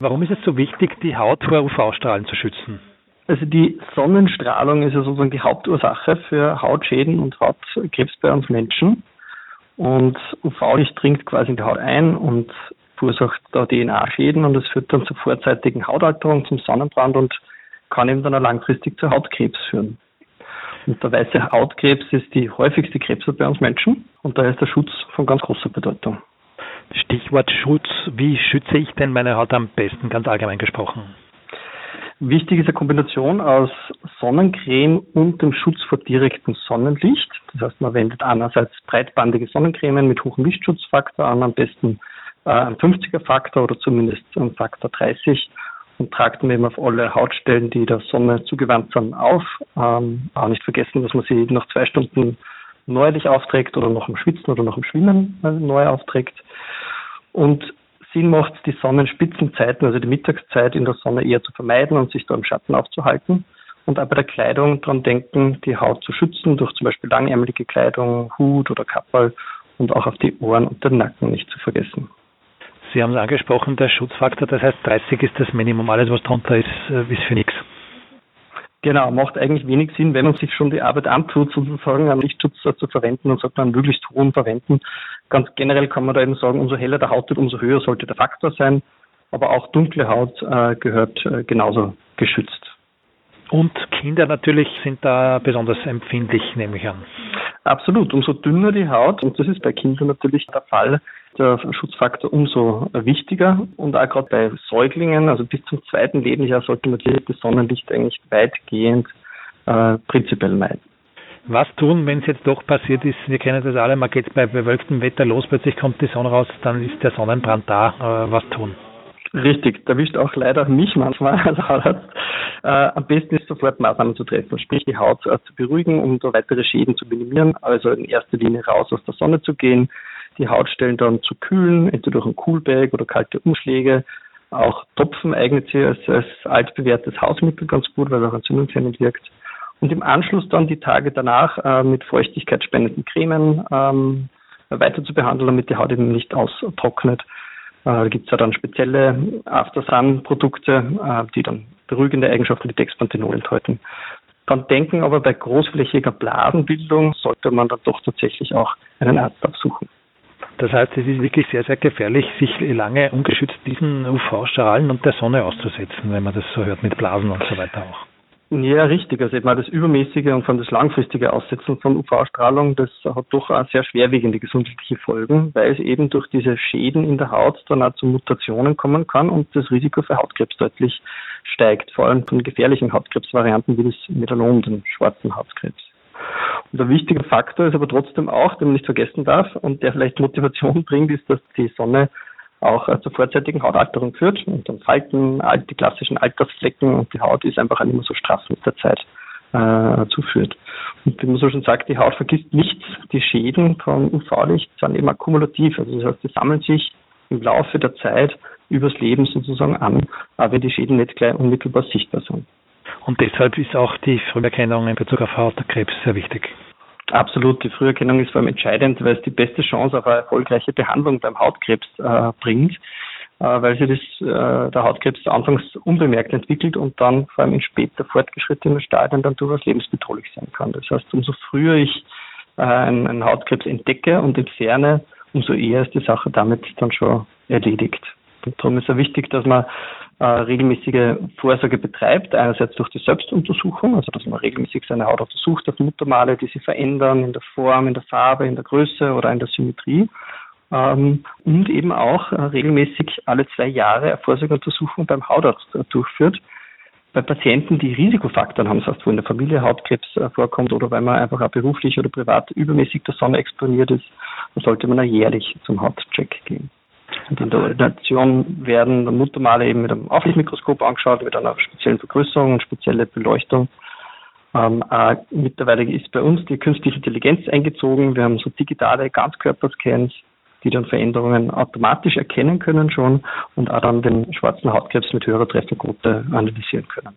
Warum ist es so wichtig, die Haut vor UV-Strahlen zu schützen? Also die Sonnenstrahlung ist ja sozusagen die Hauptursache für Hautschäden und Hautkrebs bei uns Menschen. Und UV-Licht dringt quasi in die Haut ein und verursacht da DNA-Schäden und es führt dann zur vorzeitigen Hautalterung, zum Sonnenbrand und kann eben dann auch langfristig zu Hautkrebs führen. Und der weiße Hautkrebs ist die häufigste Krebsart bei uns Menschen und daher ist der Schutz von ganz großer Bedeutung. Stichwort Schutz. Wie schütze ich denn meine Haut am besten, ganz allgemein gesprochen? Wichtig ist eine Kombination aus Sonnencreme und dem Schutz vor direktem Sonnenlicht. Das heißt, man wendet einerseits breitbandige Sonnencremen mit hohem Lichtschutzfaktor an, am besten äh, einen 50er Faktor oder zumindest einen Faktor 30 und tragt man eben auf alle Hautstellen, die der Sonne zugewandt sind, auf. Ähm, auch nicht vergessen, dass man sie nach zwei Stunden neuerlich aufträgt oder noch im Schwitzen oder noch im Schwimmen äh, neu aufträgt. Und Sinn macht die Sonnenspitzenzeiten, also die Mittagszeit in der Sonne eher zu vermeiden und sich da im Schatten aufzuhalten. Und auch bei der Kleidung dran denken, die Haut zu schützen durch zum Beispiel langärmelige Kleidung, Hut oder Kappel und auch auf die Ohren und den Nacken nicht zu vergessen. Sie haben es angesprochen, der Schutzfaktor, das heißt 30 ist das Minimum, alles was drunter ist, äh, ist für nichts. Genau, macht eigentlich wenig Sinn, wenn man sich schon die Arbeit antut, sozusagen einen Lichtschutz zu verwenden und sagt man möglichst hohen verwenden. Ganz generell kann man da eben sagen, umso heller der Haut wird, umso höher sollte der Faktor sein. Aber auch dunkle Haut äh, gehört äh, genauso geschützt. Und Kinder natürlich sind da besonders empfindlich, nehme ich an. Absolut. Umso dünner die Haut, und das ist bei Kindern natürlich der Fall, der Schutzfaktor umso wichtiger. Und auch gerade bei Säuglingen, also bis zum zweiten Lebensjahr, sollte man das Sonnenlicht eigentlich weitgehend äh, prinzipiell meiden. Was tun, wenn es jetzt doch passiert ist? Wir kennen das alle, man geht bei bewölktem Wetter los, plötzlich kommt die Sonne raus, dann ist der Sonnenbrand da. Äh, was tun? Richtig, da wischt auch leider mich manchmal als Hautarzt. Äh, am besten ist sofort Maßnahmen zu treffen, sprich die Haut äh, zu beruhigen, um da weitere Schäden zu minimieren. Also in erster Linie raus aus der Sonne zu gehen, die Hautstellen dann zu kühlen, entweder durch ein Coolbag oder kalte Umschläge. Auch Topfen eignet sich als, als altbewährtes Hausmittel ganz gut, weil er auch entzündungshemmend wirkt. Und im Anschluss dann die Tage danach äh, mit feuchtigkeitsspendenden Cremen ähm, weiter zu behandeln, damit die Haut eben nicht austrocknet. Äh, da gibt es ja dann spezielle After-Sun-Produkte, äh, die dann beruhigende Eigenschaften wie Dexpanthenol enthalten. Dann denken aber bei großflächiger Blasenbildung sollte man dann doch tatsächlich auch einen Arzt aufsuchen. Das heißt, es ist wirklich sehr, sehr gefährlich, sich lange ungeschützt diesen UV-Strahlen und der Sonne auszusetzen, wenn man das so hört mit Blasen und so weiter auch. Ja, richtig. Also eben das übermäßige und vor allem das langfristige Aussetzen von UV-Strahlung, das hat doch auch sehr schwerwiegende gesundheitliche Folgen, weil es eben durch diese Schäden in der Haut dann auch zu Mutationen kommen kann und das Risiko für Hautkrebs deutlich steigt, vor allem von gefährlichen Hautkrebsvarianten wie das Melanom, den schwarzen Hautkrebs. Und der wichtige Faktor ist aber trotzdem auch, den man nicht vergessen darf und der vielleicht Motivation bringt, ist, dass die Sonne auch äh, zur vorzeitigen Hautalterung führt und dann Falten, die klassischen Altersflecken und die Haut ist einfach nicht mehr so straff mit der Zeit äh, zuführt. Und wie man so schon sagt, die Haut vergisst nichts. Die Schäden vom UV-Licht sind eben akkumulativ. Also das heißt, die sammeln sich im Laufe der Zeit übers Leben sozusagen an, aber wenn die Schäden nicht gleich unmittelbar sichtbar sind. Und deshalb ist auch die Früherkennung in Bezug auf Hautkrebs sehr wichtig. Absolut, die Früherkennung ist vor allem entscheidend, weil es die beste Chance auf eine erfolgreiche Behandlung beim Hautkrebs äh, bringt, äh, weil sich das, äh, der Hautkrebs anfangs unbemerkt entwickelt und dann vor allem in später fortgeschrittenen Stadien dann durchaus lebensbedrohlich sein kann. Das heißt, umso früher ich äh, einen, Hautkrebs entdecke und entferne, umso eher ist die Sache damit dann schon erledigt. Und darum ist es wichtig, dass man äh, regelmäßige Vorsorge betreibt, einerseits durch die Selbstuntersuchung, also dass man regelmäßig seine Haut untersucht auf Muttermale, die sich verändern in der Form, in der Farbe, in der Größe oder in der Symmetrie. Ähm, und eben auch äh, regelmäßig alle zwei Jahre eine Vorsorgeuntersuchung beim Hautarzt äh, durchführt. Bei Patienten, die Risikofaktoren haben, das heißt, wo in der Familie Hautkrebs äh, vorkommt oder weil man einfach auch beruflich oder privat übermäßig der Sonne exponiert ist, sollte man auch jährlich zum Hautcheck gehen. In der Ordination werden Muttermale eben mit einem Auflichtmikroskop angeschaut, mit einer speziellen Vergrößerung und spezielle Beleuchtung. Ähm, äh, mittlerweile ist bei uns die künstliche Intelligenz eingezogen. Wir haben so digitale Ganzkörperscans, die dann Veränderungen automatisch erkennen können schon und auch dann den schwarzen Hautkrebs mit höherer Trefferquote analysieren können.